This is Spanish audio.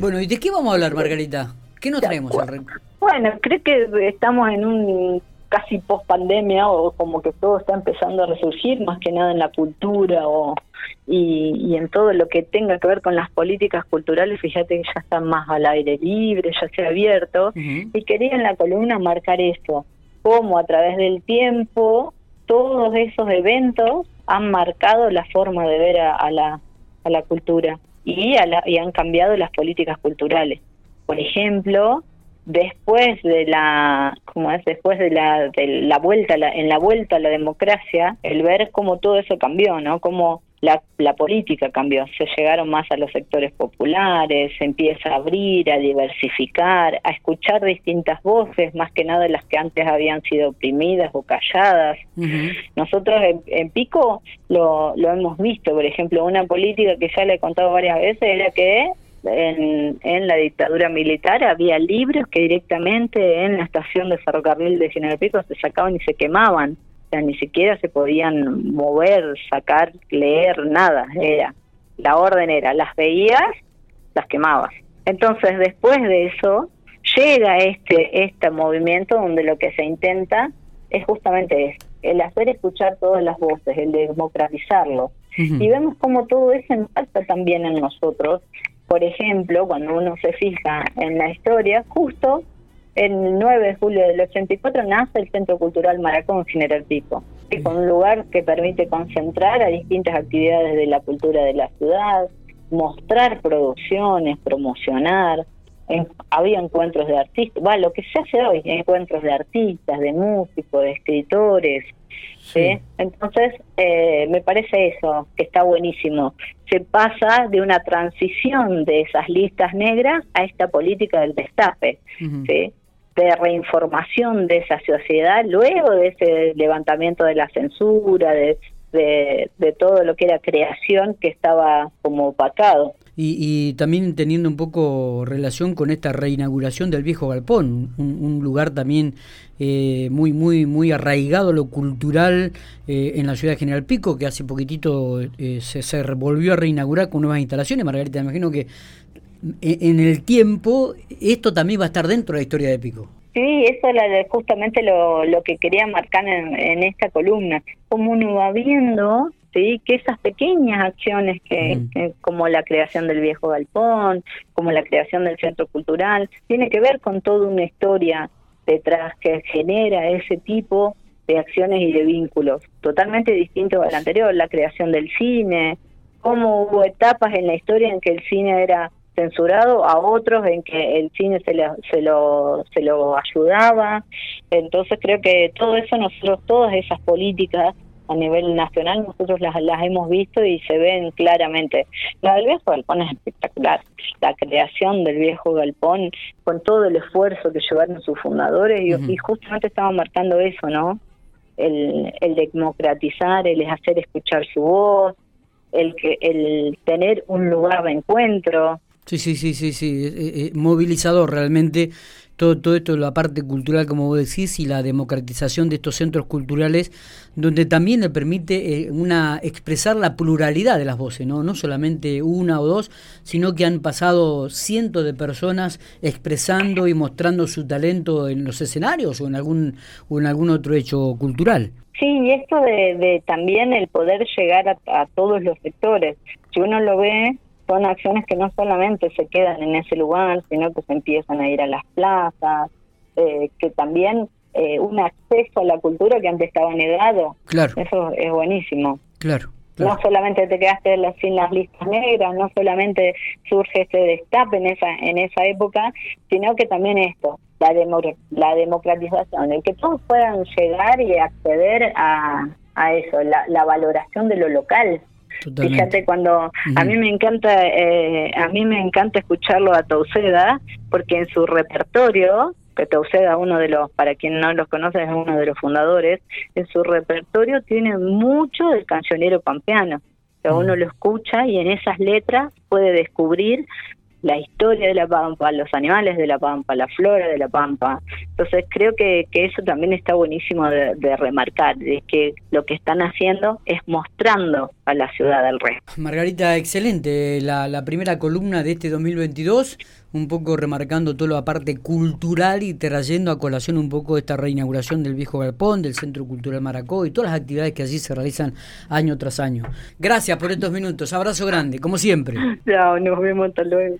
Bueno, ¿y de qué vamos a hablar, Margarita? ¿Qué nos traemos Bueno, creo que estamos en un casi post pandemia o como que todo está empezando a resurgir, más que nada en la cultura o y, en todo lo que tenga que ver con las políticas culturales, fíjate que ya están más al aire libre, ya se ha abierto, y quería en la columna marcar eso, cómo a través del tiempo todos esos eventos han marcado la forma de ver a, la, a la cultura y, a la, y han cambiado las políticas culturales. Por ejemplo, después de la como es después de la de la vuelta en la vuelta a la democracia el ver cómo todo eso cambió no cómo la, la política cambió, se llegaron más a los sectores populares, se empieza a abrir, a diversificar, a escuchar distintas voces, más que nada las que antes habían sido oprimidas o calladas. Nosotros en, Pico lo, lo hemos visto, por ejemplo, una política que ya le he contado varias veces era que en, en, la dictadura militar había libros que directamente en la estación de ferrocarril de General Pico se sacaban y se quemaban ni siquiera se podían mover, sacar, leer, nada, era la orden era, las veías, las quemabas. Entonces, después de eso, llega este este movimiento donde lo que se intenta es justamente el hacer escuchar todas las voces, el democratizarlo. Y vemos cómo todo eso impacta también en nosotros. Por ejemplo, cuando uno se fija en la historia, justo el 9 de julio del 84 nace el Centro Cultural Maracón General Pico, que es un lugar que permite concentrar a distintas actividades de la cultura de la ciudad, mostrar producciones, promocionar. había encuentros de artistas, va, lo que se hace hoy, encuentros de artistas, de músicos, de escritores. Entonces, eh, me parece eso, que está buenísimo. Se pasa de una transición de esas listas negras a esta política del destape. ¿sí? De reinformación de esa sociedad luego de ese levantamiento de la censura, de, de, todo lo que era creación que estaba como opacado. Y, también teniendo un poco relación con esta reinauguración del viejo galpón, un, lugar también eh, muy muy muy arraigado lo cultural eh, en la ciudad de General Pico, que hace poquitito eh, se, se volvió a reinaugurar con nuevas instalaciones. Margarita, me imagino que en el tiempo, esto también va a estar dentro de la historia de Pico. Sí, eso es justamente lo, lo que quería marcar en, esta columna. Como uno va viendo ¿sí? que esas pequeñas acciones que, como la creación del viejo galpón, como la creación del centro cultural, tiene que ver con toda una historia detrás que genera ese tipo de acciones y de vínculos, totalmente distinto al anterior, la creación del cine, cómo hubo etapas en la historia en que el cine era censurado a otros en que el cine se lo, se lo, se lo ayudaba. Entonces creo que todo eso nosotros, todas esas políticas a nivel nacional nosotros las, las hemos visto y se ven claramente. La del viejo galpón es espectacular. La creación del viejo galpón con todo el esfuerzo que llevaron sus fundadores y, justamente estaban marcando eso, ¿no? El, el democratizar, el hacer escuchar su voz, el que el tener un lugar de encuentro, Sí, sí, sí, sí, sí, eh, eh, movilizador realmente todo, todo esto, la parte cultural, como vos decís, y la democratización de estos centros culturales, donde también le permite eh, una expresar la pluralidad de las voces, ¿no? no solamente una o dos, sino que han pasado cientos de personas expresando y mostrando su talento en los escenarios o en algún, o en algún otro hecho cultural. Sí, y esto de, también el poder llegar a, a todos los sectores. Si uno lo ve, son acciones que no solamente se quedan en ese lugar, sino que se empiezan a ir a las plazas, eh, que también eh, un acceso a la cultura que antes estaba negado. Claro. Eso es buenísimo. Claro. No solamente te quedaste sin las listas negras, no solamente surge ese destape en esa en esa época, sino que también esto, la, la democratización, el que todos puedan llegar y acceder a, a eso, la, la valoración de lo local, Fíjate cuando a mí me encanta eh, a mí me encanta escucharlo a Tauceda porque en su repertorio que Tauceda uno de los para quien no los conoce es uno de los fundadores en su repertorio tiene mucho del cancionero pampeano. O uno lo escucha y en esas letras puede descubrir la historia de la pampa, los animales de la pampa, la flora de la pampa, Entonces creo que, que eso también está buenísimo de, remarcar, de que lo que están haciendo es mostrando a la ciudad del resto. Margarita, excelente la, la primera columna de este 2022, un poco remarcando toda la parte cultural y trayendo a colación un poco esta reinauguración del viejo galpón, del Centro Cultural Maracó y todas las actividades que allí se realizan año tras año. Gracias por estos minutos, abrazo grande, como siempre. Chao, nos vemos, hasta luego.